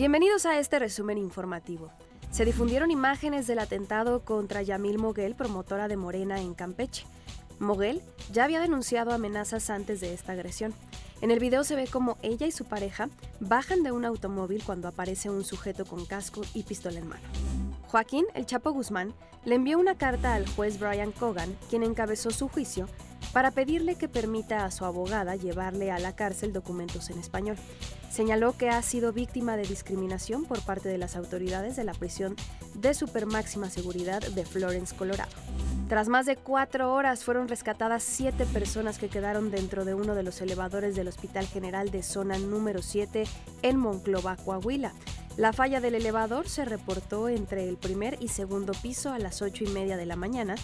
Bienvenidos a este resumen informativo. Se difundieron imágenes del atentado contra Yamil Moguel, promotora de Morena en Campeche. Moguel ya había denunciado amenazas antes de esta agresión. En el video se ve como ella y su pareja bajan de un automóvil cuando aparece un sujeto con casco y pistola en mano. Joaquín, el Chapo Guzmán, le envió una carta al juez Brian Cogan, quien encabezó su juicio, para pedirle que permita a su abogada llevarle a la cárcel documentos en español. Señaló que ha sido víctima de discriminación por parte de las autoridades de la prisión de supermáxima seguridad de Florence, Colorado. Tras más de cuatro horas fueron rescatadas siete personas que quedaron dentro de uno de los elevadores del Hospital General de Zona número 7 en Monclova, Coahuila. La falla del elevador se reportó entre el primer y segundo piso a las ocho y media de la mañana